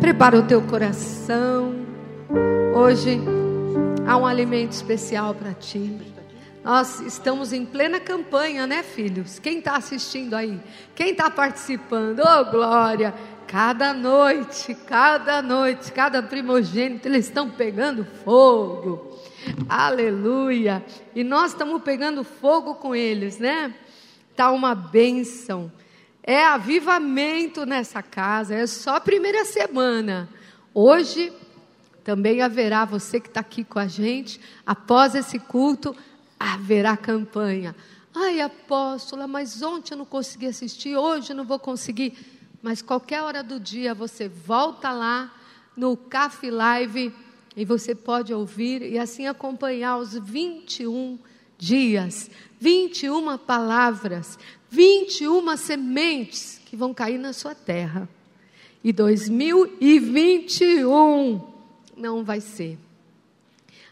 Prepara o teu coração. Hoje há um alimento especial para ti. Nós estamos em plena campanha, né, filhos? Quem está assistindo aí? Quem está participando? Oh, glória! Cada noite, cada noite, cada primogênito, eles estão pegando fogo. Aleluia! E nós estamos pegando fogo com eles, né? Tá uma bênção. É avivamento nessa casa, é só a primeira semana. Hoje também haverá, você que está aqui com a gente, após esse culto, haverá campanha. Ai, apóstola, mas ontem eu não consegui assistir, hoje eu não vou conseguir. Mas qualquer hora do dia você volta lá no Café Live e você pode ouvir e assim acompanhar os 21 dias, 21 palavras, 21 sementes que vão cair na sua terra. E 2021 não vai ser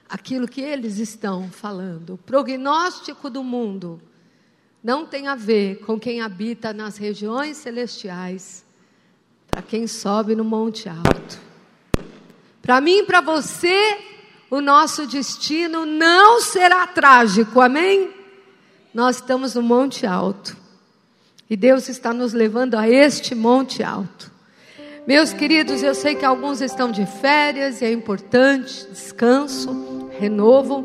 aquilo que eles estão falando. O prognóstico do mundo não tem a ver com quem habita nas regiões celestiais, para quem sobe no monte alto. Para mim e para você, o nosso destino não será trágico, amém? Nós estamos no monte alto. E Deus está nos levando a este monte alto. Meus queridos, eu sei que alguns estão de férias e é importante descanso, renovo.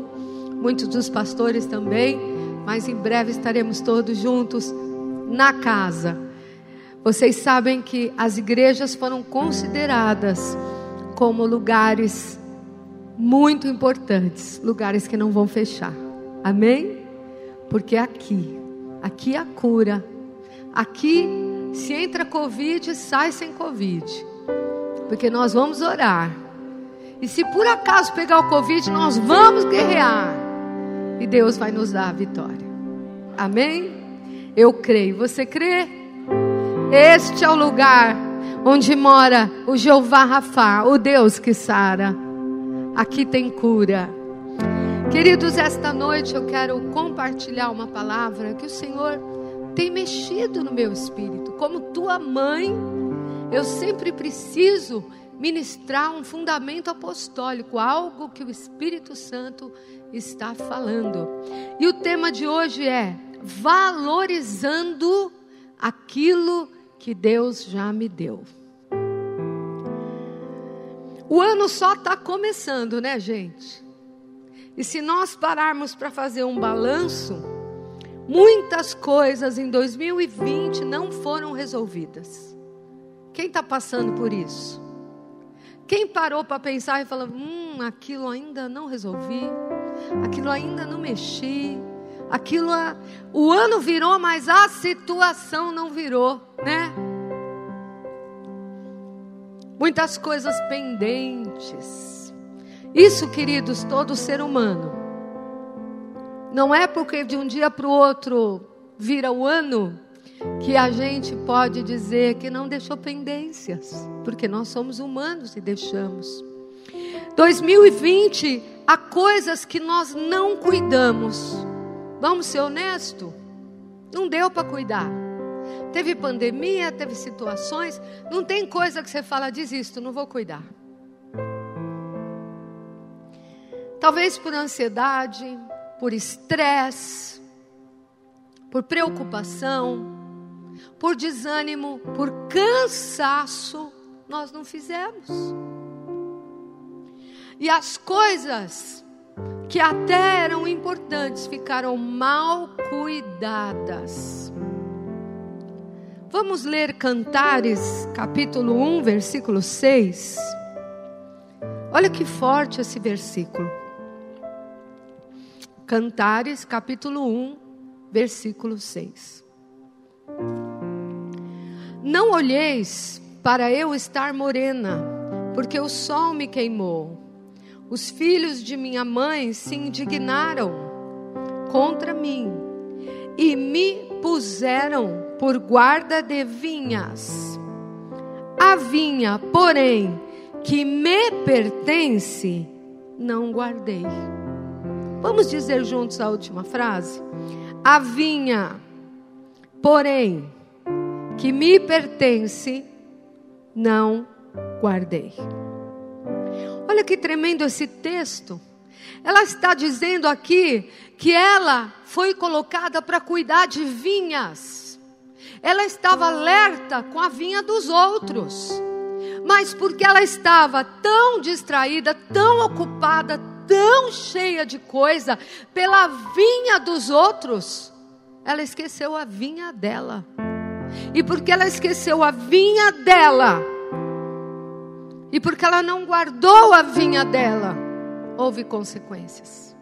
Muitos dos pastores também, mas em breve estaremos todos juntos na casa. Vocês sabem que as igrejas foram consideradas como lugares muito importantes, lugares que não vão fechar. Amém? Porque aqui, aqui a cura Aqui, se entra Covid, sai sem Covid. Porque nós vamos orar. E se por acaso pegar o Covid, nós vamos guerrear. E Deus vai nos dar a vitória. Amém? Eu creio. Você crê? Este é o lugar onde mora o Jeová Rafá, o Deus que sara. Aqui tem cura. Queridos, esta noite eu quero compartilhar uma palavra que o Senhor tem mexido no meu espírito. Como tua mãe, eu sempre preciso ministrar um fundamento apostólico, algo que o Espírito Santo está falando. E o tema de hoje é valorizando aquilo que Deus já me deu. O ano só está começando, né, gente? E se nós pararmos para fazer um balanço, Muitas coisas em 2020 não foram resolvidas. Quem está passando por isso? Quem parou para pensar e falou: hum, aquilo ainda não resolvi, aquilo ainda não mexi, aquilo. O ano virou, mas a situação não virou, né? Muitas coisas pendentes. Isso, queridos, todo ser humano não é porque de um dia para o outro vira o ano que a gente pode dizer que não deixou pendências, porque nós somos humanos e deixamos. 2020, há coisas que nós não cuidamos. Vamos ser honestos? Não deu para cuidar. Teve pandemia, teve situações, não tem coisa que você fala, desisto, não vou cuidar. Talvez por ansiedade, por estresse, por preocupação, por desânimo, por cansaço, nós não fizemos. E as coisas que até eram importantes ficaram mal cuidadas. Vamos ler Cantares, capítulo 1, versículo 6. Olha que forte esse versículo. Cantares, capítulo 1, versículo 6. Não olheis para eu estar morena, porque o sol me queimou. Os filhos de minha mãe se indignaram contra mim e me puseram por guarda de vinhas. A vinha, porém, que me pertence, não guardei. Vamos dizer juntos a última frase? A vinha, porém, que me pertence, não guardei. Olha que tremendo esse texto. Ela está dizendo aqui que ela foi colocada para cuidar de vinhas. Ela estava alerta com a vinha dos outros. Mas porque ela estava tão distraída, tão ocupada, tão cheia de coisa pela vinha dos outros, ela esqueceu a vinha dela. E porque ela esqueceu a vinha dela, e porque ela não guardou a vinha dela, houve consequências.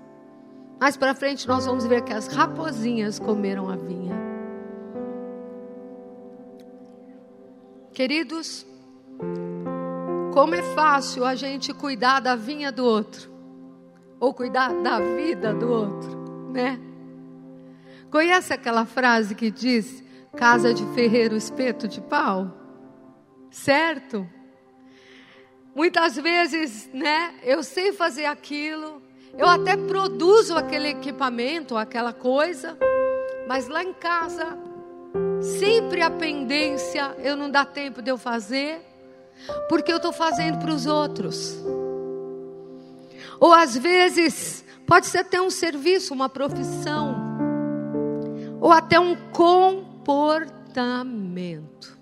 Mais para frente nós vamos ver que as raposinhas comeram a vinha. Queridos, como é fácil a gente cuidar da vinha do outro, ou cuidar da vida do outro, né? Conhece aquela frase que diz: casa de ferreiro, espeto de pau? Certo? Muitas vezes, né, eu sei fazer aquilo, eu até produzo aquele equipamento, aquela coisa, mas lá em casa, sempre a pendência, eu não dá tempo de eu fazer, porque eu estou fazendo para os outros. Ou às vezes, pode ser até um serviço, uma profissão, ou até um comportamento.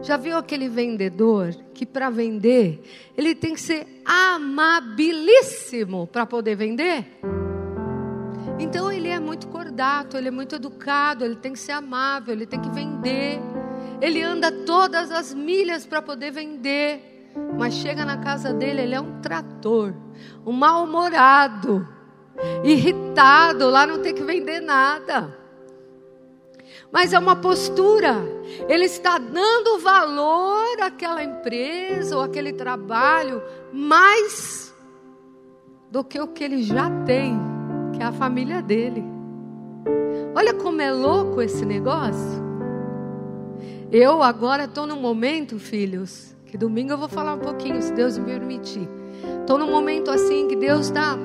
Já viu aquele vendedor que para vender, ele tem que ser amabilíssimo para poder vender? Então ele é muito cordato, ele é muito educado, ele tem que ser amável, ele tem que vender. Ele anda todas as milhas para poder vender. Mas chega na casa dele, ele é um trator, um mal-humorado, irritado, lá não tem que vender nada mas é uma postura. Ele está dando valor àquela empresa ou àquele trabalho mais do que o que ele já tem, que é a família dele. Olha como é louco esse negócio. Eu agora estou num momento, filhos, que domingo eu vou falar um pouquinho, se Deus me permitir. Estou num momento assim que Deus está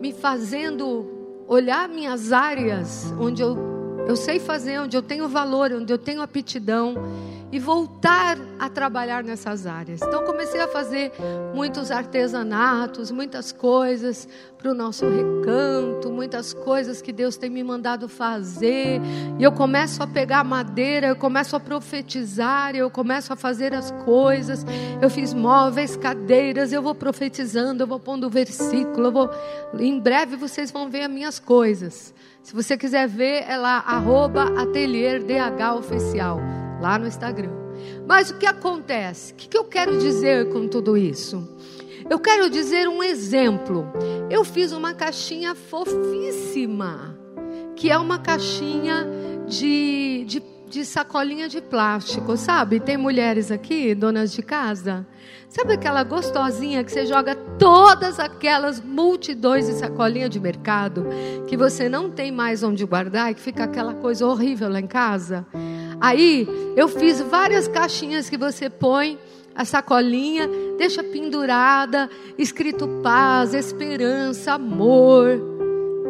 me fazendo olhar minhas áreas onde eu eu sei fazer onde eu tenho valor, onde eu tenho aptidão e voltar a trabalhar nessas áreas. Então comecei a fazer muitos artesanatos, muitas coisas para o nosso recanto, muitas coisas que Deus tem me mandado fazer. E eu começo a pegar madeira, eu começo a profetizar, eu começo a fazer as coisas. Eu fiz móveis, cadeiras, eu vou profetizando, eu vou pondo versículo, eu vou em breve vocês vão ver as minhas coisas. Se você quiser ver, é lá, arroba lá no Instagram. Mas o que acontece? O que eu quero dizer com tudo isso? Eu quero dizer um exemplo. Eu fiz uma caixinha fofíssima, que é uma caixinha de, de, de sacolinha de plástico, sabe? Tem mulheres aqui, donas de casa, Sabe aquela gostosinha que você joga todas aquelas multidões de sacolinha de mercado que você não tem mais onde guardar e que fica aquela coisa horrível lá em casa? Aí eu fiz várias caixinhas que você põe a sacolinha, deixa pendurada, escrito paz, esperança, amor.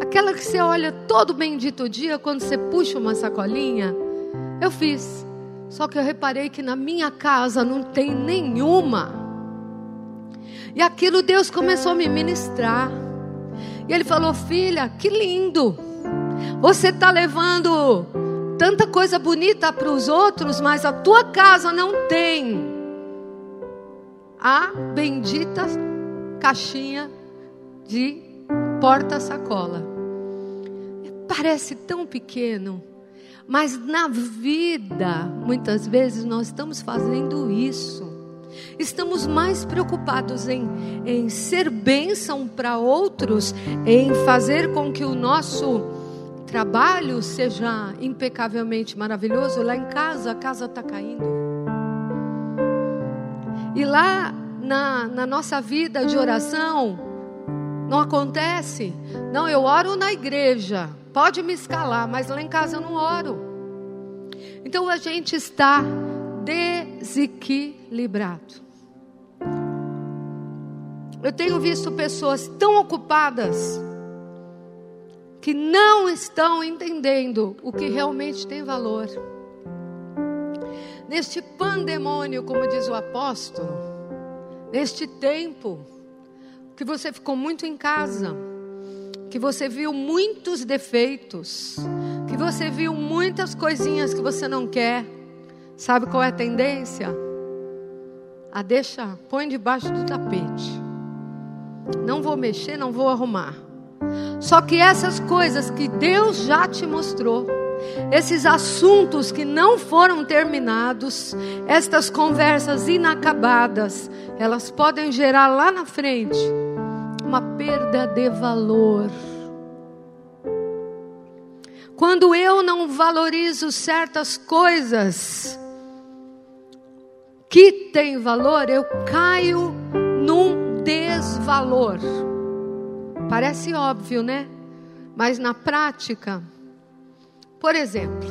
Aquela que você olha todo bendito dia quando você puxa uma sacolinha. Eu fiz. Só que eu reparei que na minha casa não tem nenhuma. E aquilo Deus começou a me ministrar. E Ele falou: Filha, que lindo. Você está levando tanta coisa bonita para os outros, mas a tua casa não tem a bendita caixinha de porta-sacola. Parece tão pequeno, mas na vida, muitas vezes, nós estamos fazendo isso. Estamos mais preocupados em, em ser bênção para outros, em fazer com que o nosso trabalho seja impecavelmente maravilhoso. Lá em casa, a casa está caindo. E lá na, na nossa vida de oração, não acontece. Não, eu oro na igreja, pode me escalar, mas lá em casa eu não oro. Então a gente está desequilibrado. Eu tenho visto pessoas tão ocupadas que não estão entendendo o que realmente tem valor. neste pandemônio, como diz o apóstolo, neste tempo que você ficou muito em casa, que você viu muitos defeitos, que você viu muitas coisinhas que você não quer. Sabe qual é a tendência? A deixa, põe debaixo do tapete. Não vou mexer, não vou arrumar. Só que essas coisas que Deus já te mostrou, esses assuntos que não foram terminados, estas conversas inacabadas, elas podem gerar lá na frente uma perda de valor. Quando eu não valorizo certas coisas que têm valor, eu caio num desvalor. Parece óbvio, né? Mas na prática, por exemplo,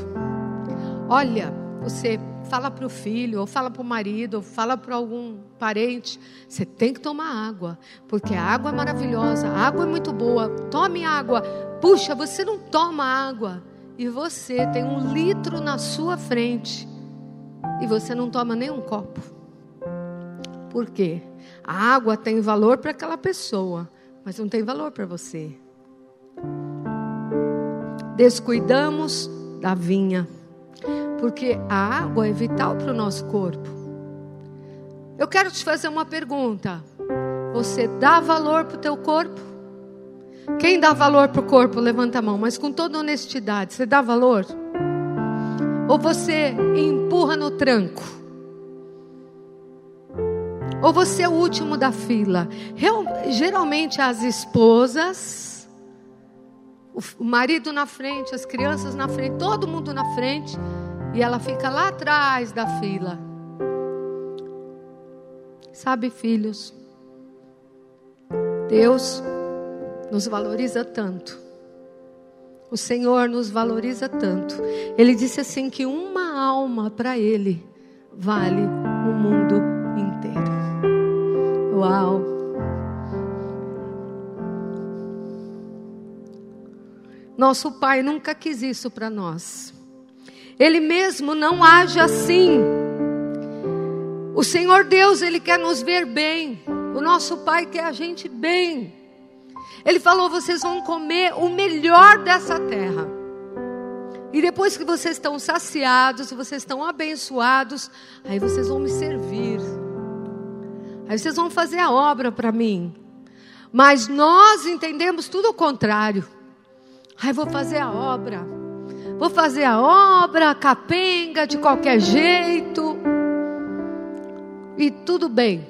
olha, você fala para o filho, ou fala para o marido, ou fala para algum parente, você tem que tomar água, porque a água é maravilhosa, a água é muito boa, tome água. Puxa, você não toma água, e você tem um litro na sua frente, e você não toma nem um copo. Por quê? A água tem valor para aquela pessoa, mas não tem valor para você descuidamos da vinha, porque a água é vital para o nosso corpo. Eu quero te fazer uma pergunta: você dá valor para o teu corpo? Quem dá valor para o corpo, levanta a mão, mas com toda honestidade, você dá valor? Ou você empurra no tranco? Ou você é o último da fila? geralmente as esposas o marido na frente, as crianças na frente, todo mundo na frente, e ela fica lá atrás da fila. Sabe, filhos, Deus nos valoriza tanto. O Senhor nos valoriza tanto. Ele disse assim que uma alma para ele vale o mundo inteiro. Uau! Nosso Pai nunca quis isso para nós. Ele mesmo não age assim. O Senhor Deus, Ele quer nos ver bem. O nosso Pai quer a gente bem. Ele falou: vocês vão comer o melhor dessa terra. E depois que vocês estão saciados, vocês estão abençoados, aí vocês vão me servir. Aí vocês vão fazer a obra para mim. Mas nós entendemos tudo o contrário. Ai, vou fazer a obra. Vou fazer a obra, capenga, de qualquer jeito. E tudo bem.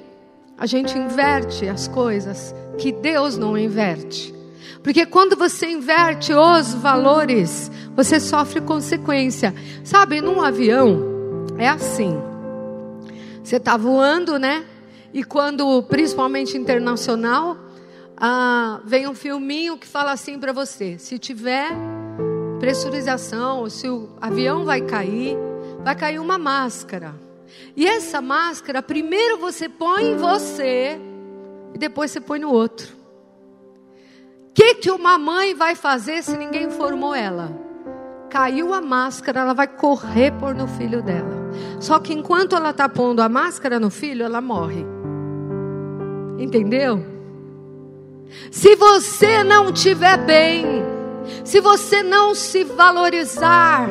A gente inverte as coisas que Deus não inverte. Porque quando você inverte os valores, você sofre consequência. Sabe, num avião é assim. Você está voando, né? E quando, principalmente internacional, ah, vem um filminho que fala assim para você: se tiver pressurização, se o avião vai cair, vai cair uma máscara. E essa máscara, primeiro você põe em você e depois você põe no outro. O que, que uma mãe vai fazer se ninguém informou ela? Caiu a máscara, ela vai correr por no filho dela. Só que enquanto ela está pondo a máscara no filho, ela morre. Entendeu? Se você não estiver bem, se você não se valorizar,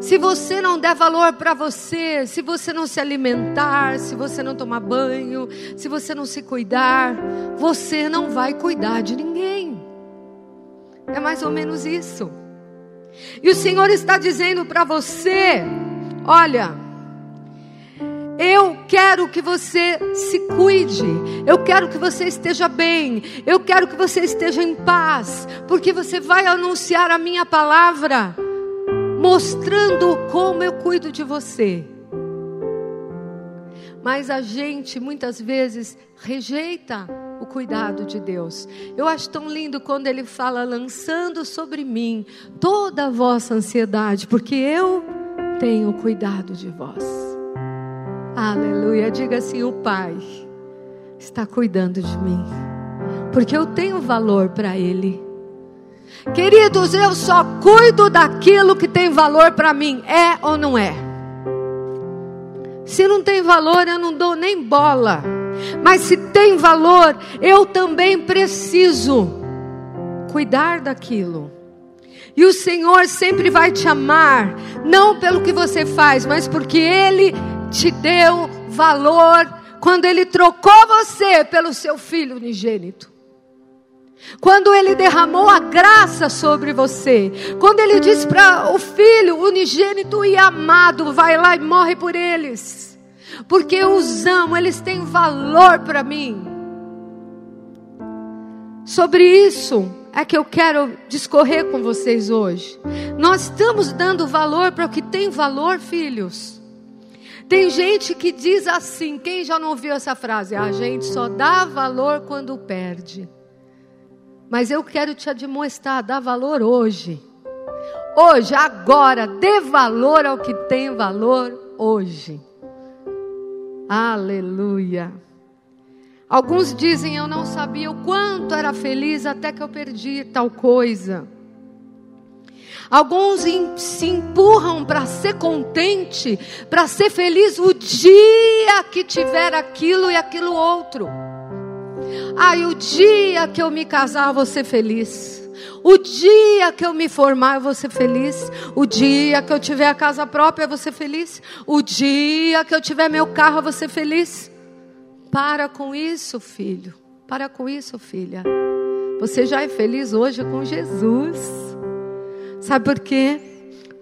se você não der valor para você, se você não se alimentar, se você não tomar banho, se você não se cuidar, você não vai cuidar de ninguém. É mais ou menos isso. E o Senhor está dizendo para você: olha, eu quero que você se cuide. Eu quero que você esteja bem. Eu quero que você esteja em paz. Porque você vai anunciar a minha palavra, mostrando como eu cuido de você. Mas a gente muitas vezes rejeita o cuidado de Deus. Eu acho tão lindo quando ele fala, lançando sobre mim toda a vossa ansiedade, porque eu tenho cuidado de vós. Aleluia. Diga assim: o Pai está cuidando de mim, porque eu tenho valor para Ele. Queridos, eu só cuido daquilo que tem valor para mim, é ou não é? Se não tem valor, eu não dou nem bola. Mas se tem valor, eu também preciso cuidar daquilo. E o Senhor sempre vai te amar, não pelo que você faz, mas porque Ele te deu valor quando Ele trocou você pelo seu filho unigênito. Quando Ele derramou a graça sobre você, quando Ele disse para o filho unigênito e amado: vai lá e morre por eles, porque eu os amo, eles têm valor para mim. Sobre isso é que eu quero discorrer com vocês hoje. Nós estamos dando valor para o que tem valor, filhos. Tem gente que diz assim, quem já não ouviu essa frase? A gente só dá valor quando perde. Mas eu quero te admoestar, dá valor hoje. Hoje, agora, dê valor ao que tem valor hoje. Aleluia. Alguns dizem eu não sabia o quanto era feliz até que eu perdi tal coisa. Alguns se empurram para ser contente, para ser feliz o dia que tiver aquilo e aquilo outro. Ai, o dia que eu me casar, eu vou ser feliz. O dia que eu me formar, eu vou ser feliz. O dia que eu tiver a casa própria, eu vou ser feliz. O dia que eu tiver meu carro, eu vou ser feliz. Para com isso, filho. Para com isso, filha. Você já é feliz hoje com Jesus. Sabe por quê?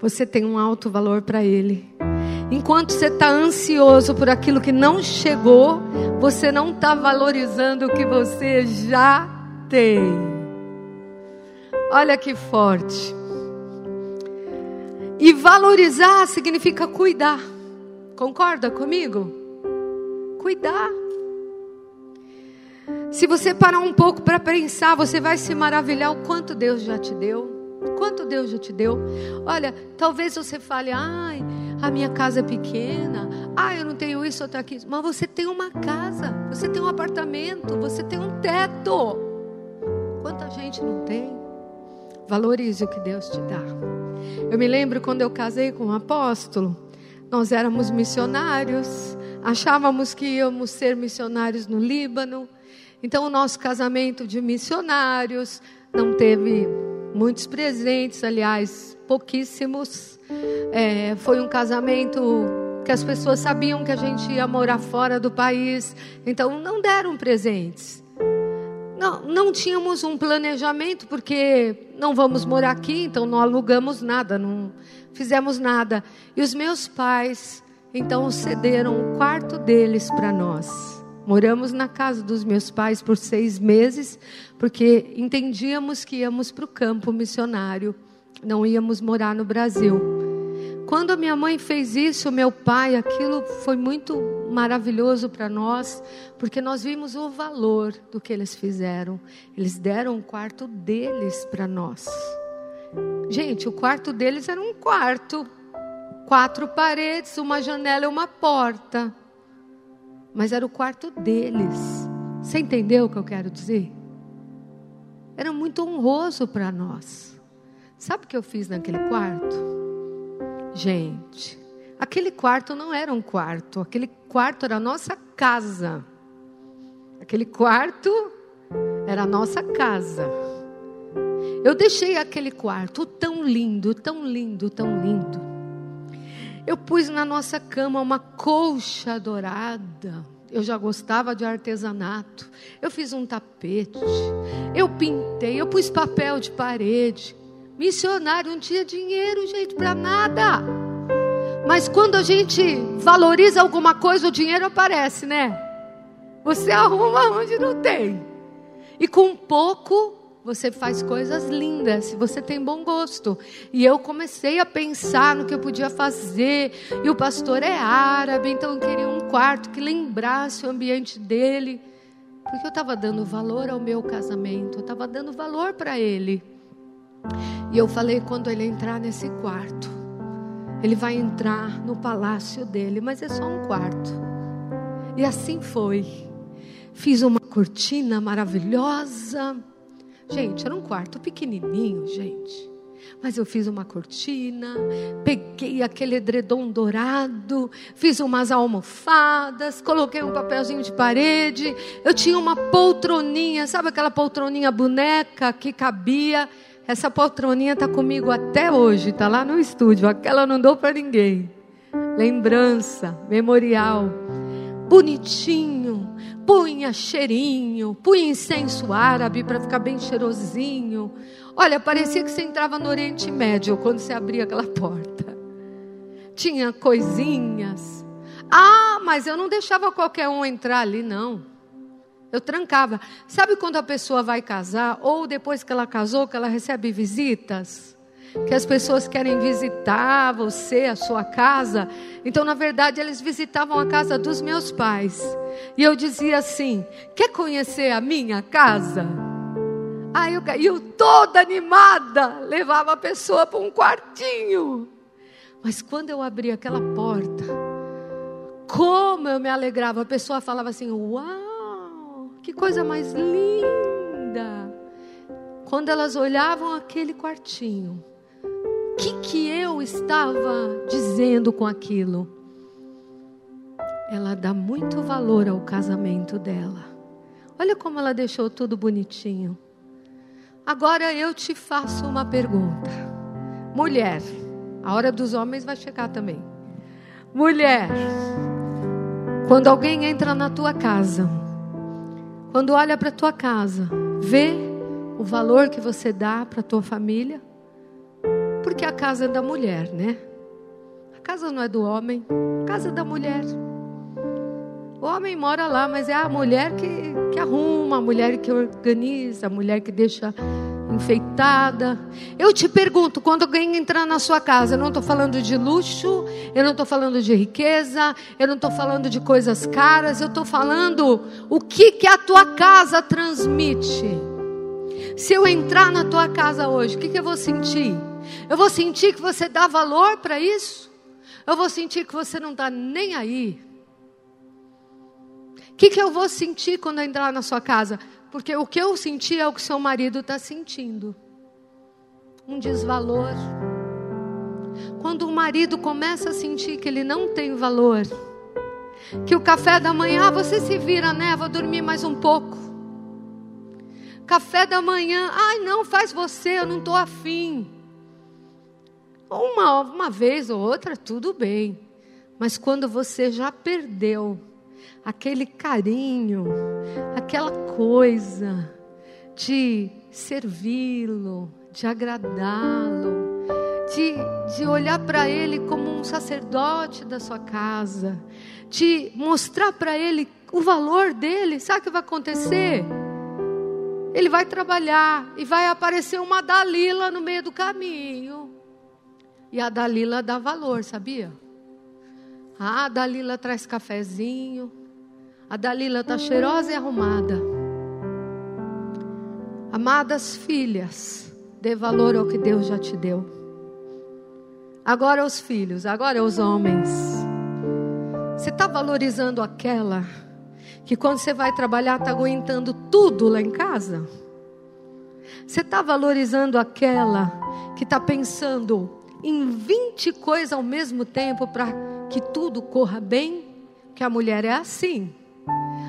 Você tem um alto valor para Ele. Enquanto você está ansioso por aquilo que não chegou, você não está valorizando o que você já tem. Olha que forte. E valorizar significa cuidar. Concorda comigo? Cuidar. Se você parar um pouco para pensar, você vai se maravilhar o quanto Deus já te deu. Quanto Deus já te deu? Olha, talvez você fale, ai, a minha casa é pequena, ai, eu não tenho isso, eu tenho aquilo. Mas você tem uma casa, você tem um apartamento, você tem um teto. Quanta gente não tem? Valorize o que Deus te dá. Eu me lembro quando eu casei com um apóstolo, nós éramos missionários, achávamos que íamos ser missionários no Líbano. Então, o nosso casamento de missionários não teve muitos presentes, aliás, pouquíssimos. É, foi um casamento que as pessoas sabiam que a gente ia morar fora do país, então não deram presentes. Não, não tínhamos um planejamento, porque não vamos morar aqui, então não alugamos nada, não fizemos nada. E os meus pais, então, cederam o quarto deles para nós. Moramos na casa dos meus pais por seis meses, porque entendíamos que íamos para o campo missionário, não íamos morar no Brasil. Quando a minha mãe fez isso, meu pai, aquilo foi muito maravilhoso para nós, porque nós vimos o valor do que eles fizeram. Eles deram o quarto deles para nós. Gente, o quarto deles era um quarto, quatro paredes, uma janela e uma porta mas era o quarto deles. Você entendeu o que eu quero dizer? Era muito honroso para nós. Sabe o que eu fiz naquele quarto? Gente, aquele quarto não era um quarto, aquele quarto era a nossa casa. Aquele quarto era a nossa casa. Eu deixei aquele quarto tão lindo, tão lindo, tão lindo eu pus na nossa cama uma colcha dourada. Eu já gostava de artesanato. Eu fiz um tapete. Eu pintei. Eu pus papel de parede. Missionário não tinha dinheiro, gente, para nada. Mas quando a gente valoriza alguma coisa, o dinheiro aparece, né? Você arruma onde não tem. E com pouco você faz coisas lindas, você tem bom gosto. E eu comecei a pensar no que eu podia fazer. E o pastor é árabe, então eu queria um quarto que lembrasse o ambiente dele. Porque eu estava dando valor ao meu casamento, eu estava dando valor para ele. E eu falei: quando ele entrar nesse quarto, ele vai entrar no palácio dele, mas é só um quarto. E assim foi. Fiz uma cortina maravilhosa Gente, era um quarto pequenininho, gente. Mas eu fiz uma cortina, peguei aquele edredom dourado, fiz umas almofadas, coloquei um papelzinho de parede. Eu tinha uma poltroninha, sabe aquela poltroninha boneca que cabia? Essa poltroninha está comigo até hoje, está lá no estúdio. Aquela não dou para ninguém. Lembrança, memorial. Bonitinho, punha cheirinho, punha incenso árabe para ficar bem cheirosinho. Olha, parecia que você entrava no Oriente Médio quando você abria aquela porta. Tinha coisinhas. Ah, mas eu não deixava qualquer um entrar ali, não. Eu trancava. Sabe quando a pessoa vai casar, ou depois que ela casou, que ela recebe visitas? Que as pessoas querem visitar você, a sua casa. Então, na verdade, eles visitavam a casa dos meus pais. E eu dizia assim: quer conhecer a minha casa? Aí eu, eu toda animada, levava a pessoa para um quartinho. Mas quando eu abria aquela porta, como eu me alegrava, a pessoa falava assim: Uau, que coisa mais linda! Quando elas olhavam aquele quartinho, que, que eu estava dizendo com aquilo? Ela dá muito valor ao casamento dela. Olha como ela deixou tudo bonitinho. Agora eu te faço uma pergunta. Mulher, a hora dos homens vai chegar também. Mulher, quando alguém entra na tua casa, quando olha para tua casa, vê o valor que você dá para tua família? Porque a casa é da mulher, né? A casa não é do homem, a casa é da mulher. O homem mora lá, mas é a mulher que, que arruma, a mulher que organiza, a mulher que deixa enfeitada. Eu te pergunto, quando alguém entrar na sua casa, eu não estou falando de luxo, eu não estou falando de riqueza, eu não estou falando de coisas caras, eu estou falando o que, que a tua casa transmite. Se eu entrar na tua casa hoje, o que, que eu vou sentir? Eu vou sentir que você dá valor para isso? Eu vou sentir que você não está nem aí o que, que eu vou sentir quando eu entrar na sua casa? Porque o que eu senti é o que seu marido está sentindo. Um desvalor. Quando o marido começa a sentir que ele não tem valor, que o café da manhã, ah, você se vira, né? Vou dormir mais um pouco. Café da manhã, ai não, faz você, eu não estou afim. Uma, uma vez ou outra, tudo bem. Mas quando você já perdeu aquele carinho, aquela coisa de servi-lo, de agradá-lo, de, de olhar para ele como um sacerdote da sua casa, de mostrar para ele o valor dele. Sabe o que vai acontecer? Ele vai trabalhar e vai aparecer uma Dalila no meio do caminho. E a Dalila dá valor, sabia? Ah, a Dalila traz cafezinho, a Dalila está cheirosa e arrumada. Amadas filhas, dê valor ao que Deus já te deu. Agora os filhos, agora os homens. Você está valorizando aquela que quando você vai trabalhar está aguentando tudo lá em casa? Você está valorizando aquela que está pensando em 20 coisas ao mesmo tempo para que tudo corra bem? Que a mulher é assim.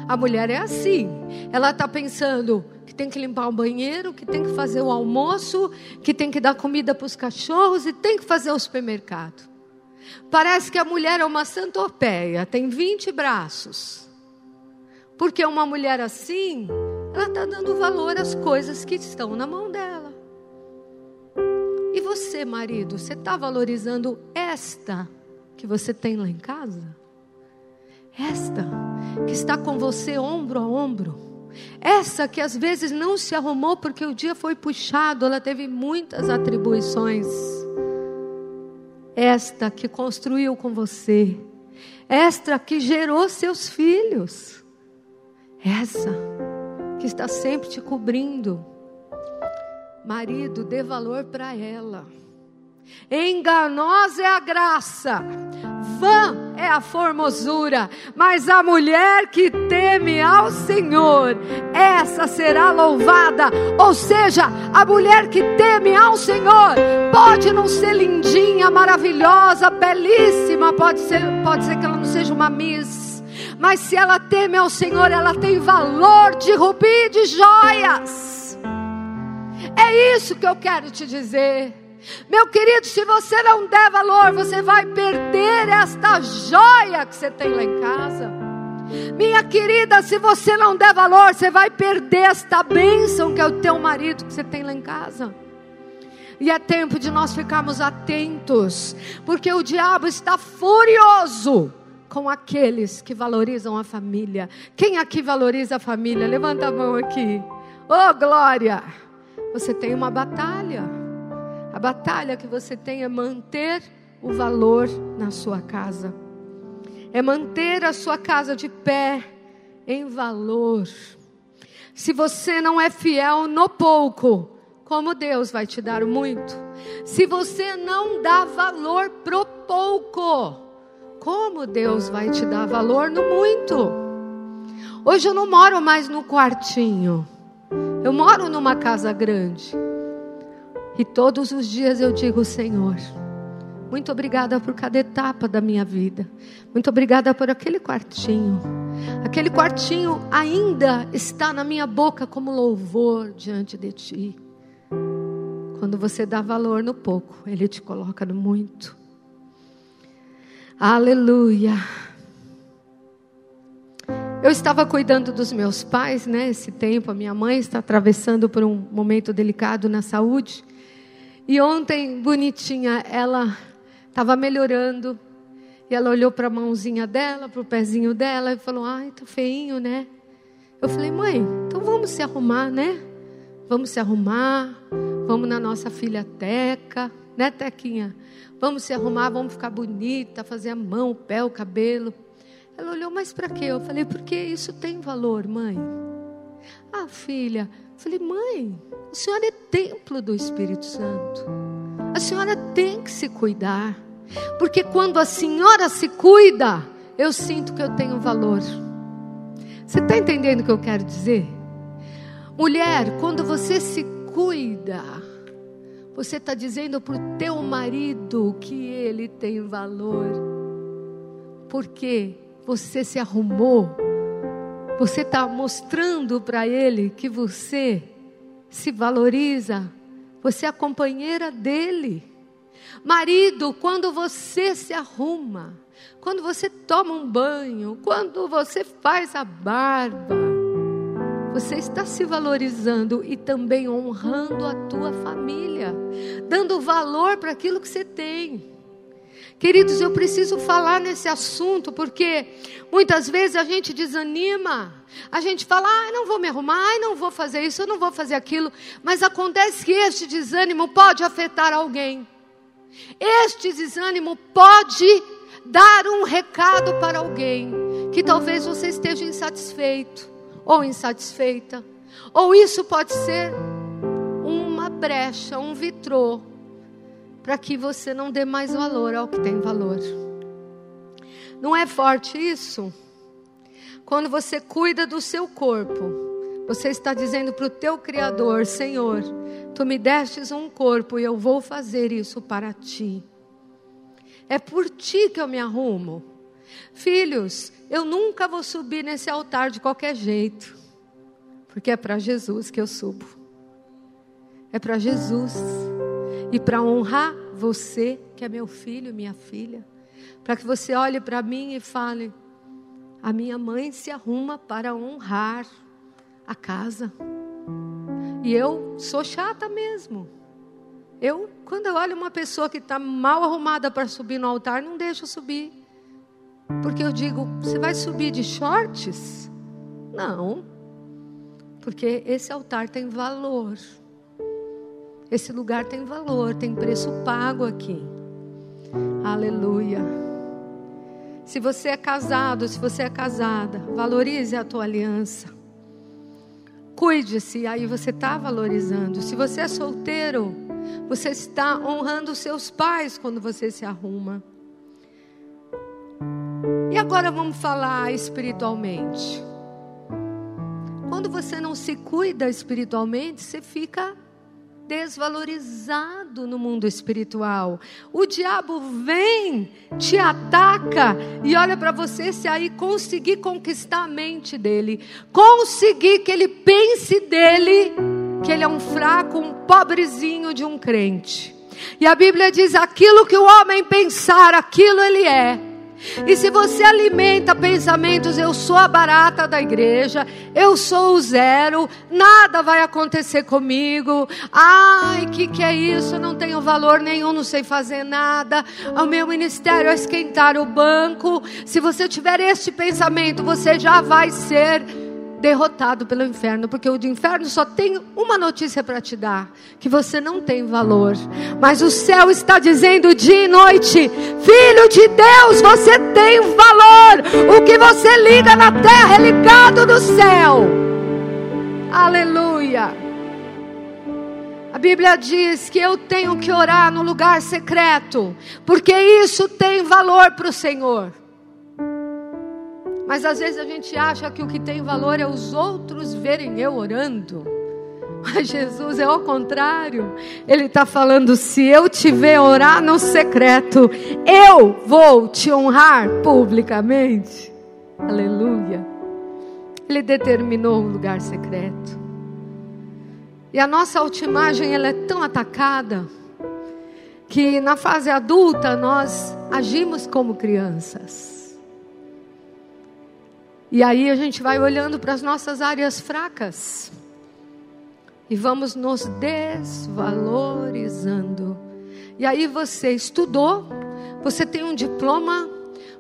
A mulher é assim. Ela está pensando que tem que limpar o banheiro, que tem que fazer o almoço, que tem que dar comida para os cachorros e tem que fazer o supermercado. Parece que a mulher é uma santopeia, tem 20 braços. Porque uma mulher assim, ela está dando valor às coisas que estão na mão dela. E você, marido, você está valorizando esta que você tem lá em casa? Esta que está com você ombro a ombro. Essa que às vezes não se arrumou porque o dia foi puxado, ela teve muitas atribuições. Esta que construiu com você. Esta que gerou seus filhos. Essa que está sempre te cobrindo. Marido, dê valor para ela. Enganosa é a graça, vã é a formosura, mas a mulher que teme ao Senhor, essa será louvada. Ou seja, a mulher que teme ao Senhor pode não ser lindinha, maravilhosa, belíssima, pode ser, pode ser que ela não seja uma miss, mas se ela teme ao Senhor, ela tem valor de rubi de joias. É isso que eu quero te dizer. Meu querido, se você não der valor, você vai perder esta joia que você tem lá em casa. Minha querida, se você não der valor, você vai perder esta bênção que é o teu marido que você tem lá em casa. E é tempo de nós ficarmos atentos, porque o diabo está furioso com aqueles que valorizam a família. Quem aqui valoriza a família? Levanta a mão aqui. Oh, glória! Você tem uma batalha. A batalha que você tem é manter o valor na sua casa, é manter a sua casa de pé em valor. Se você não é fiel no pouco, como Deus vai te dar muito? Se você não dá valor pro pouco, como Deus vai te dar valor no muito? Hoje eu não moro mais no quartinho. Eu moro numa casa grande. E todos os dias eu digo, Senhor, muito obrigada por cada etapa da minha vida. Muito obrigada por aquele quartinho. Aquele quartinho ainda está na minha boca como louvor diante de ti. Quando você dá valor no pouco, ele te coloca no muito. Aleluia. Eu estava cuidando dos meus pais, né? Esse tempo, a minha mãe está atravessando por um momento delicado na saúde. E ontem, bonitinha, ela estava melhorando. E ela olhou para a mãozinha dela, para o pezinho dela e falou: Ai, tá feinho, né? Eu falei: Mãe, então vamos se arrumar, né? Vamos se arrumar, vamos na nossa filha Teca, né, Tequinha? Vamos se arrumar, vamos ficar bonita, fazer a mão, o pé, o cabelo. Ela olhou, mas para quê? Eu falei: Porque isso tem valor, mãe. Ah, filha, Falei, mãe, a senhora é templo do Espírito Santo. A senhora tem que se cuidar. Porque quando a senhora se cuida, eu sinto que eu tenho valor. Você está entendendo o que eu quero dizer? Mulher, quando você se cuida, você está dizendo para o teu marido que ele tem valor. Porque você se arrumou você está mostrando para ele que você se valoriza, você é a companheira dele. Marido, quando você se arruma, quando você toma um banho, quando você faz a barba, você está se valorizando e também honrando a tua família, dando valor para aquilo que você tem. Queridos, eu preciso falar nesse assunto porque muitas vezes a gente desanima. A gente fala, ah, não vou me arrumar, ah, não vou fazer isso, eu não vou fazer aquilo. Mas acontece que este desânimo pode afetar alguém. Este desânimo pode dar um recado para alguém que talvez você esteja insatisfeito ou insatisfeita. Ou isso pode ser uma brecha, um vitrô para que você não dê mais valor ao que tem valor. Não é forte isso? Quando você cuida do seu corpo, você está dizendo para o teu Criador: Senhor, tu me destes um corpo e eu vou fazer isso para ti. É por ti que eu me arrumo. Filhos, eu nunca vou subir nesse altar de qualquer jeito, porque é para Jesus que eu subo. É para Jesus e para honrar você, que é meu filho, minha filha, para que você olhe para mim e fale: a minha mãe se arruma para honrar a casa. E eu sou chata mesmo. Eu, quando eu olho uma pessoa que está mal arrumada para subir no altar, não deixo subir. Porque eu digo, você vai subir de shorts? Não. Porque esse altar tem valor. Esse lugar tem valor, tem preço pago aqui. Aleluia. Se você é casado, se você é casada, valorize a tua aliança. Cuide-se, aí você está valorizando. Se você é solteiro, você está honrando os seus pais quando você se arruma. E agora vamos falar espiritualmente. Quando você não se cuida espiritualmente, você fica desvalorizado no mundo espiritual. O diabo vem, te ataca e olha para você se aí conseguir conquistar a mente dele, conseguir que ele pense dele que ele é um fraco, um pobrezinho de um crente. E a Bíblia diz: aquilo que o homem pensar, aquilo ele é. E se você alimenta pensamentos, eu sou a barata da igreja, eu sou o zero, nada vai acontecer comigo. Ai, que que é isso? Não tenho valor nenhum, não sei fazer nada. O meu ministério é esquentar o banco. Se você tiver este pensamento, você já vai ser derrotado pelo inferno, porque o inferno só tem uma notícia para te dar: que você não tem valor. Mas o céu está dizendo dia e noite: Filho de Deus, você tem valor. O que você liga na terra é ligado no céu. Aleluia. A Bíblia diz que eu tenho que orar no lugar secreto, porque isso tem valor para o Senhor. Mas às vezes a gente acha que o que tem valor é os outros verem eu orando. Mas Jesus é ao contrário. Ele está falando: se eu te ver orar no secreto, eu vou te honrar publicamente. Aleluia. Ele determinou um lugar secreto. E a nossa autoimagem ela é tão atacada que na fase adulta nós agimos como crianças. E aí a gente vai olhando para as nossas áreas fracas e vamos nos desvalorizando. E aí você estudou, você tem um diploma,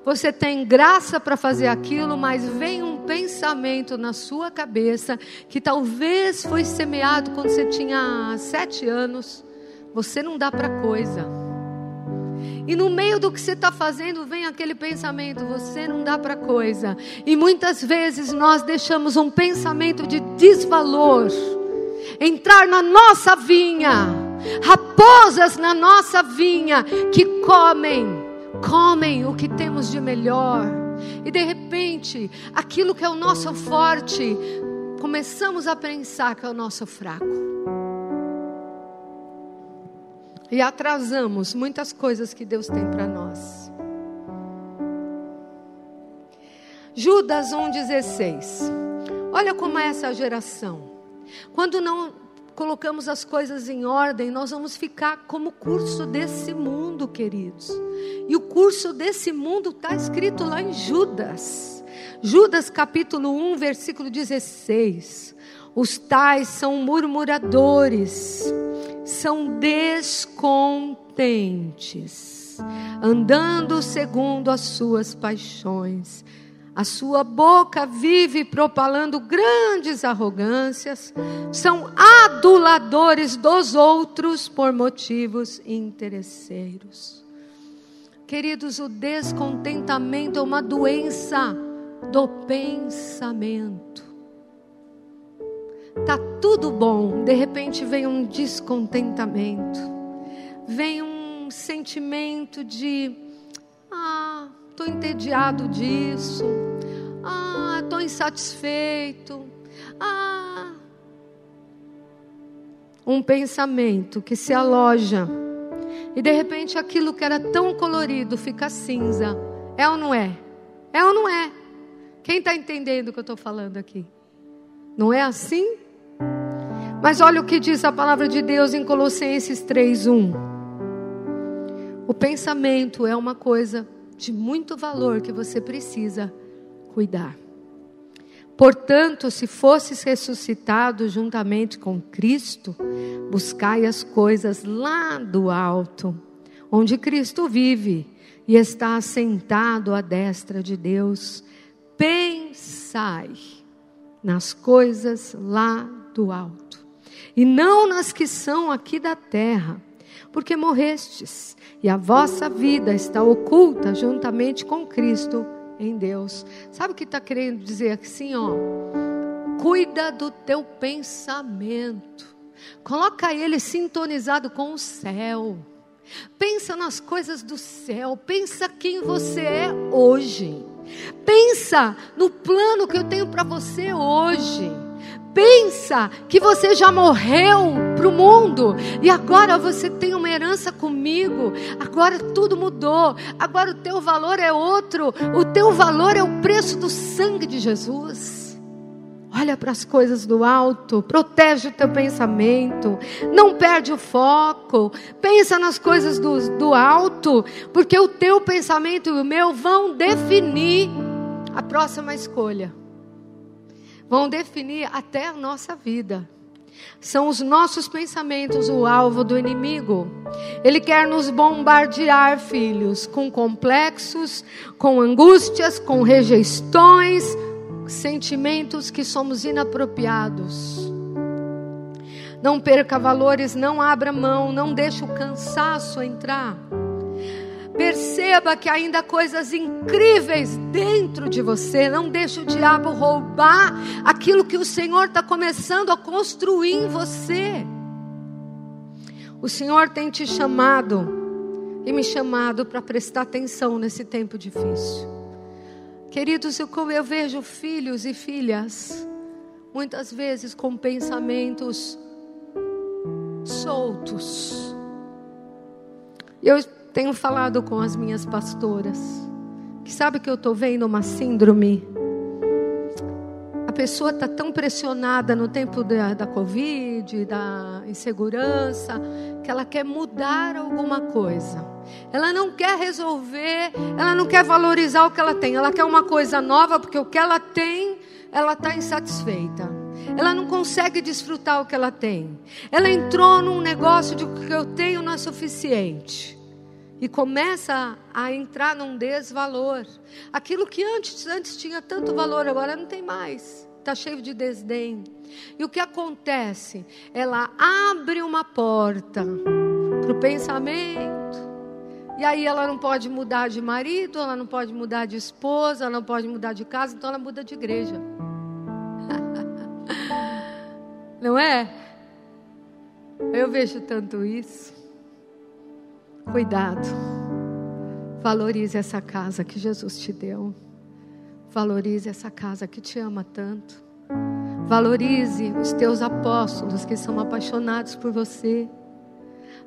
você tem graça para fazer aquilo, mas vem um pensamento na sua cabeça que talvez foi semeado quando você tinha sete anos. Você não dá para coisa. E no meio do que você está fazendo, vem aquele pensamento: você não dá para coisa. E muitas vezes nós deixamos um pensamento de desvalor entrar na nossa vinha, raposas na nossa vinha que comem, comem o que temos de melhor. E de repente, aquilo que é o nosso forte, começamos a pensar que é o nosso fraco. E atrasamos muitas coisas que Deus tem para nós. Judas 1,16. Olha como é essa geração. Quando não colocamos as coisas em ordem, nós vamos ficar como o curso desse mundo, queridos. E o curso desse mundo está escrito lá em Judas. Judas capítulo 1, versículo 16. Os tais são murmuradores são descontentes, andando segundo as suas paixões. A sua boca vive propalando grandes arrogâncias, são aduladores dos outros por motivos interesseiros. Queridos, o descontentamento é uma doença do pensamento. Tá tudo bom, de repente vem um descontentamento. Vem um sentimento de ah, tô entediado disso. Ah, tô insatisfeito. Ah, um pensamento que se aloja e de repente aquilo que era tão colorido fica cinza. É ou não é? É ou não é? Quem está entendendo o que eu estou falando aqui? Não é assim? Mas olha o que diz a palavra de Deus em Colossenses 3:1. O pensamento é uma coisa de muito valor que você precisa cuidar. Portanto, se fosses ressuscitado juntamente com Cristo, buscai as coisas lá do alto, onde Cristo vive e está assentado à destra de Deus. Pensai nas coisas lá do alto e não nas que são aqui da terra, porque morrestes, e a vossa vida está oculta juntamente com Cristo em Deus. Sabe o que está querendo dizer assim, ó? Cuida do teu pensamento. Coloca ele sintonizado com o céu. Pensa nas coisas do céu, pensa quem você é hoje. Pensa no plano que eu tenho para você hoje. Pensa que você já morreu para o mundo e agora você tem uma herança comigo. Agora tudo mudou. Agora o teu valor é outro. O teu valor é o preço do sangue de Jesus. Olha para as coisas do alto, protege o teu pensamento, não perde o foco, pensa nas coisas do, do alto, porque o teu pensamento e o meu vão definir a próxima escolha, vão definir até a nossa vida. São os nossos pensamentos o alvo do inimigo. Ele quer nos bombardear, filhos, com complexos, com angústias, com rejeições, sentimentos que somos inapropriados. Não perca valores, não abra mão, não deixe o cansaço entrar. Perceba que ainda há coisas incríveis dentro de você. Não deixe o diabo roubar aquilo que o Senhor está começando a construir em você. O Senhor tem te chamado e me chamado para prestar atenção nesse tempo difícil. Queridos, eu, como eu vejo filhos e filhas, muitas vezes com pensamentos soltos. Eu tenho falado com as minhas pastoras, que sabe que eu estou vendo uma síndrome. A pessoa está tão pressionada no tempo da, da Covid, da insegurança, que ela quer mudar alguma coisa. Ela não quer resolver, ela não quer valorizar o que ela tem. Ela quer uma coisa nova, porque o que ela tem, ela está insatisfeita. Ela não consegue desfrutar o que ela tem. Ela entrou num negócio de que eu tenho não é suficiente. E começa a entrar num desvalor. Aquilo que antes, antes tinha tanto valor, agora não tem mais. Está cheio de desdém. E o que acontece? Ela abre uma porta para o pensamento, e aí ela não pode mudar de marido, ela não pode mudar de esposa, ela não pode mudar de casa, então ela muda de igreja. não é? Eu vejo tanto isso. Cuidado. Valorize essa casa que Jesus te deu. Valorize essa casa que te ama tanto. Valorize os teus apóstolos que são apaixonados por você.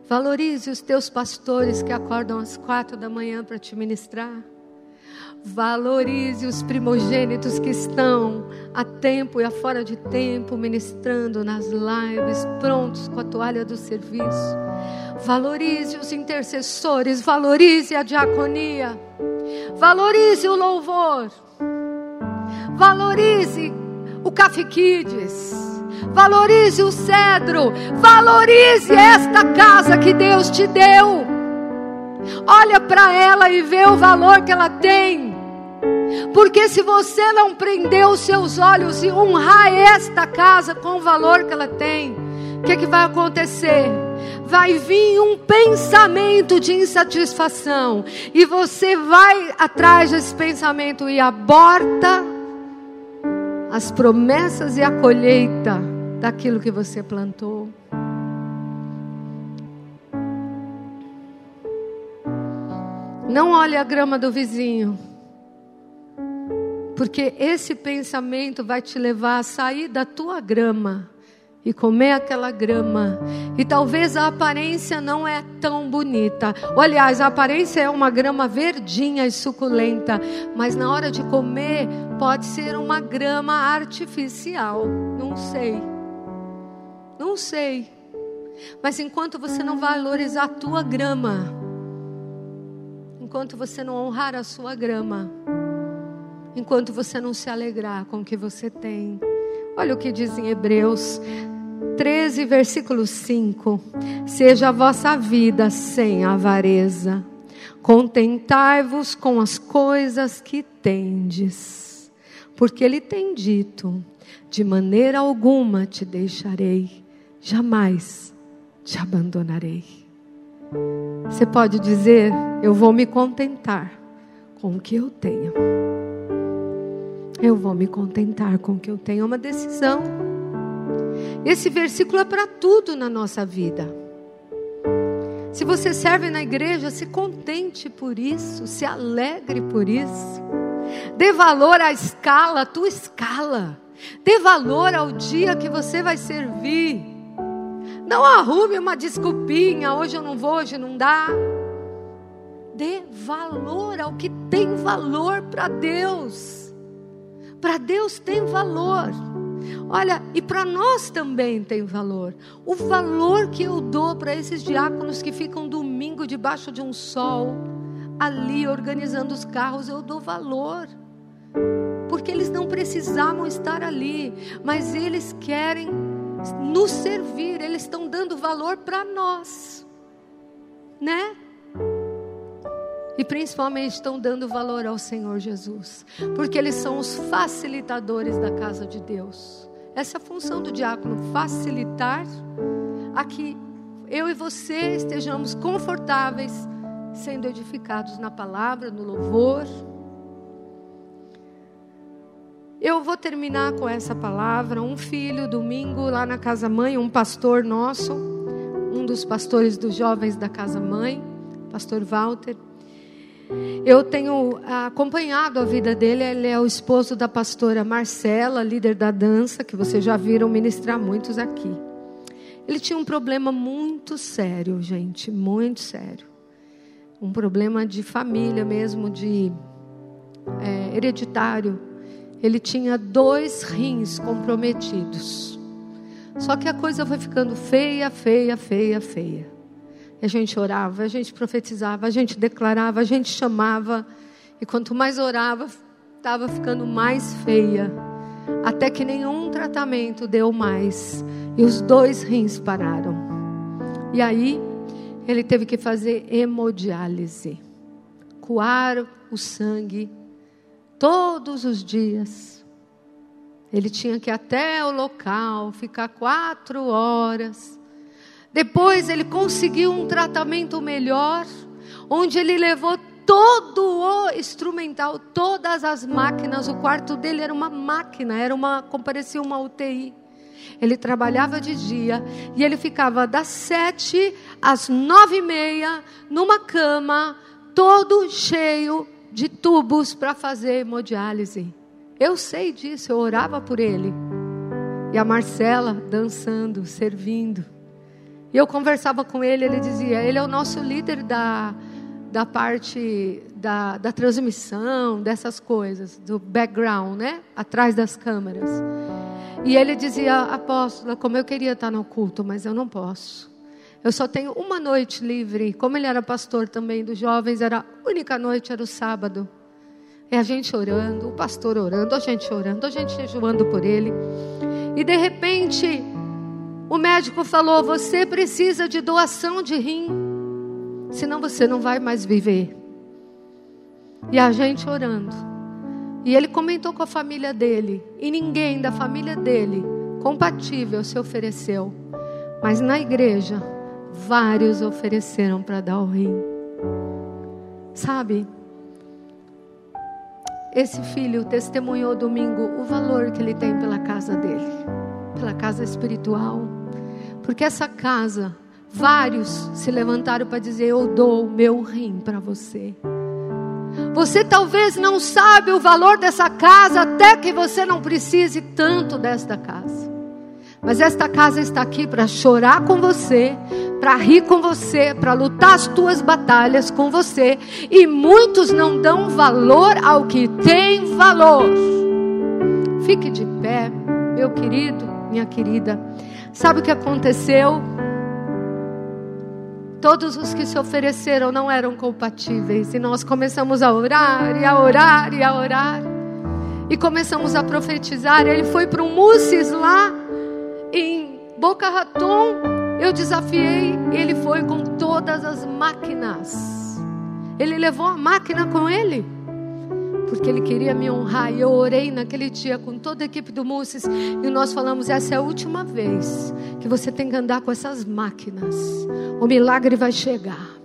Valorize os teus pastores que acordam às quatro da manhã para te ministrar. Valorize os primogênitos que estão a tempo e a fora de tempo ministrando nas lives, prontos com a toalha do serviço. Valorize os intercessores, valorize a diaconia. Valorize o louvor. Valorize o Cafiquides valorize o cedro, valorize esta casa que Deus te deu. Olha para ela e vê o valor que ela tem. Porque se você não prender os seus olhos e honrar esta casa com o valor que ela tem, o que, que vai acontecer? Vai vir um pensamento de insatisfação, e você vai atrás desse pensamento e aborta as promessas e a colheita daquilo que você plantou. Não olhe a grama do vizinho, porque esse pensamento vai te levar a sair da tua grama e comer aquela grama. E talvez a aparência não é tão bonita. Ou, aliás, a aparência é uma grama verdinha e suculenta, mas na hora de comer pode ser uma grama artificial. Não sei. Não sei. Mas enquanto você não valorizar a tua grama, enquanto você não honrar a sua grama, enquanto você não se alegrar com o que você tem, Olha o que diz em Hebreus 13, versículo 5: Seja a vossa vida sem avareza, contentai-vos com as coisas que tendes, porque Ele tem dito: de maneira alguma te deixarei, jamais te abandonarei. Você pode dizer: Eu vou me contentar com o que eu tenho. Eu vou me contentar com o que eu tenho. É uma decisão. Esse versículo é para tudo na nossa vida. Se você serve na igreja, se contente por isso, se alegre por isso. Dê valor à escala, tua escala. Dê valor ao dia que você vai servir. Não arrume uma desculpinha, hoje eu não vou, hoje não dá. Dê valor ao que tem valor para Deus. Para Deus tem valor. Olha, e para nós também tem valor. O valor que eu dou para esses diáconos que ficam domingo debaixo de um sol, ali organizando os carros, eu dou valor. Porque eles não precisavam estar ali, mas eles querem nos servir, eles estão dando valor para nós, né? E principalmente estão dando valor ao Senhor Jesus, porque eles são os facilitadores da casa de Deus. Essa é a função do diácono, facilitar a que eu e você estejamos confortáveis, sendo edificados na palavra, no louvor. Eu vou terminar com essa palavra. Um filho, domingo, lá na casa mãe, um pastor nosso, um dos pastores dos jovens da casa mãe, pastor Walter. Eu tenho acompanhado a vida dele, ele é o esposo da pastora Marcela, líder da dança, que vocês já viram ministrar muitos aqui. Ele tinha um problema muito sério, gente, muito sério. Um problema de família mesmo, de é, hereditário. Ele tinha dois rins comprometidos. Só que a coisa foi ficando feia, feia, feia, feia. A gente orava, a gente profetizava, a gente declarava, a gente chamava. E quanto mais orava, estava ficando mais feia. Até que nenhum tratamento deu mais. E os dois rins pararam. E aí, ele teve que fazer hemodiálise coar o sangue todos os dias. Ele tinha que ir até o local, ficar quatro horas depois ele conseguiu um tratamento melhor, onde ele levou todo o instrumental, todas as máquinas. O quarto dele era uma máquina, era uma, como parecia uma UTI. Ele trabalhava de dia e ele ficava das sete às nove e meia numa cama, todo cheio de tubos para fazer hemodiálise. Eu sei disso, eu orava por ele. E a Marcela dançando, servindo. E eu conversava com ele, ele dizia: ele é o nosso líder da, da parte da, da transmissão, dessas coisas, do background, né? Atrás das câmeras. E ele dizia: apóstola, como eu queria estar no culto, mas eu não posso. Eu só tenho uma noite livre. Como ele era pastor também dos jovens, era a única noite, era o sábado. É a gente orando, o pastor orando, a gente orando, a gente jejuando por ele. E de repente, o médico falou: você precisa de doação de rim, senão você não vai mais viver. E a gente orando. E ele comentou com a família dele, e ninguém da família dele compatível se ofereceu. Mas na igreja, vários ofereceram para dar o rim. Sabe? Esse filho testemunhou domingo o valor que ele tem pela casa dele, pela casa espiritual porque essa casa, vários se levantaram para dizer: Eu dou meu rim para você. Você talvez não sabe o valor dessa casa, até que você não precise tanto desta casa. Mas esta casa está aqui para chorar com você, para rir com você, para lutar as tuas batalhas com você. E muitos não dão valor ao que tem valor. Fique de pé, meu querido, minha querida. Sabe o que aconteceu? Todos os que se ofereceram não eram compatíveis. E nós começamos a orar, e a orar, e a orar. E começamos a profetizar. Ele foi para um Mussis lá em Boca Raton. Eu desafiei. E ele foi com todas as máquinas. Ele levou a máquina com ele porque Ele queria me honrar. E eu orei naquele dia com toda a equipe do Mussis e nós falamos: essa é a última vez que você tem que andar com essas máquinas. O milagre vai chegar.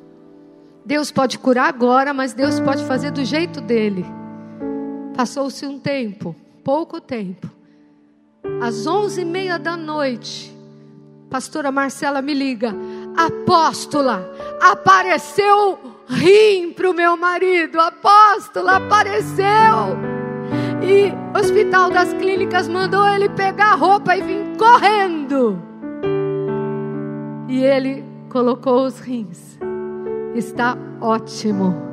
Deus pode curar agora, mas Deus pode fazer do jeito dele. Passou-se um tempo, pouco tempo. Às onze e meia da noite, pastora Marcela me liga. apóstola, apareceu rim para o meu marido, apóstola, apareceu. E o Hospital das Clínicas mandou ele pegar a roupa e vir correndo. E ele colocou os rins. Está ótimo.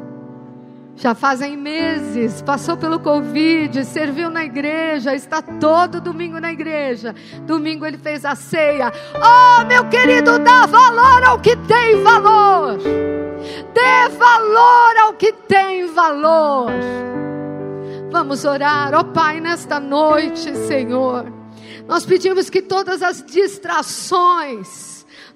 Já fazem meses, passou pelo Covid, serviu na igreja, está todo domingo na igreja. Domingo ele fez a ceia. Oh, meu querido, dá valor ao que tem valor. Dê valor ao que tem valor. Vamos orar, ó oh, Pai, nesta noite, Senhor. Nós pedimos que todas as distrações,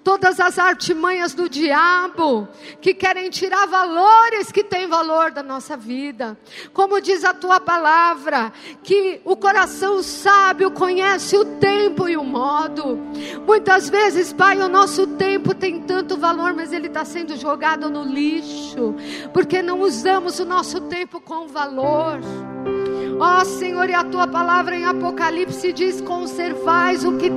todas as artimanhas do diabo que querem tirar valores que têm valor da nossa vida. Como diz a tua palavra, que o coração sábio conhece o tempo e o modo. Muitas vezes, Pai, o nosso tempo tem tanto valor, mas ele está sendo jogado no lixo, porque não usamos o nosso tempo com valor. Ó oh, Senhor, e a tua palavra em Apocalipse diz: conservais o que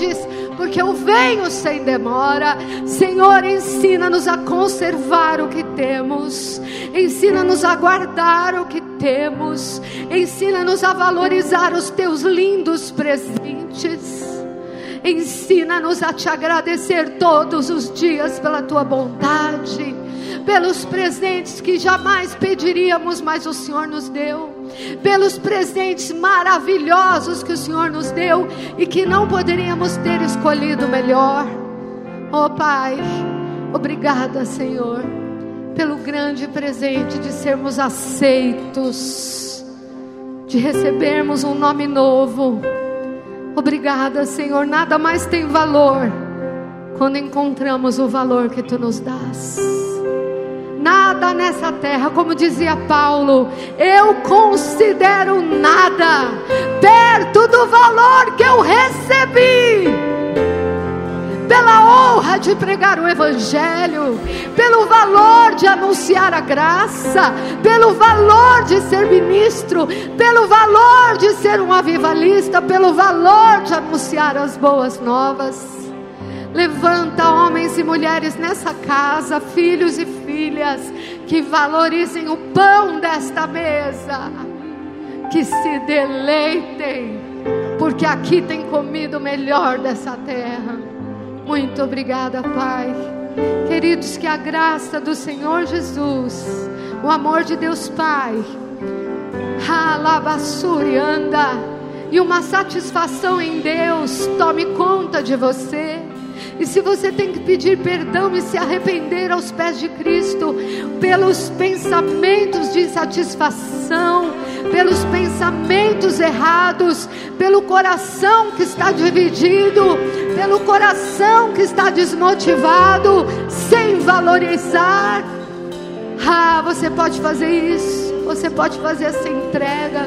tendes, porque eu venho sem demora. Senhor, ensina-nos a conservar o que temos, ensina-nos a guardar o que temos, ensina-nos a valorizar os teus lindos presentes. Ensina-nos a te agradecer todos os dias pela tua bondade, pelos presentes que jamais pediríamos, mas o Senhor nos deu pelos presentes maravilhosos que o Senhor nos deu e que não poderíamos ter escolhido melhor. Oh Pai, obrigada, Senhor, pelo grande presente de sermos aceitos, de recebermos um nome novo. Obrigada, Senhor, nada mais tem valor quando encontramos o valor que tu nos dás nada nessa terra, como dizia Paulo, eu considero nada perto do valor que eu recebi. Pela honra de pregar o Evangelho, pelo valor de anunciar a graça, pelo valor de ser ministro, pelo valor de ser um avivalista, pelo valor de anunciar as boas novas. Levanta homens e mulheres nessa casa, filhos e que valorizem o pão desta mesa, que se deleitem, porque aqui tem comido o melhor dessa terra. Muito obrigada, Pai. Queridos, que a graça do Senhor Jesus, o amor de Deus Pai, Alabassuri anda, e uma satisfação em Deus tome conta de você. E se você tem que pedir perdão e se arrepender aos pés de Cristo, pelos pensamentos de insatisfação, pelos pensamentos errados, pelo coração que está dividido, pelo coração que está desmotivado, sem valorizar, ah, você pode fazer isso, você pode fazer essa entrega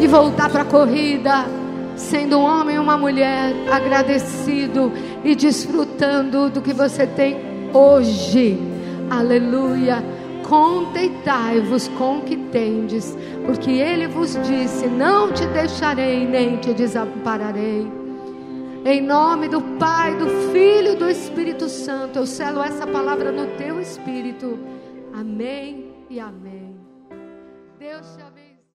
e voltar para a corrida sendo um homem e uma mulher agradecido e desfrutando do que você tem hoje. Aleluia. Conteitai-vos com o que tendes, porque ele vos disse: Não te deixarei nem te desampararei. Em nome do Pai, do Filho e do Espírito Santo, eu selo essa palavra no teu espírito. Amém e amém. Deus te abençoe.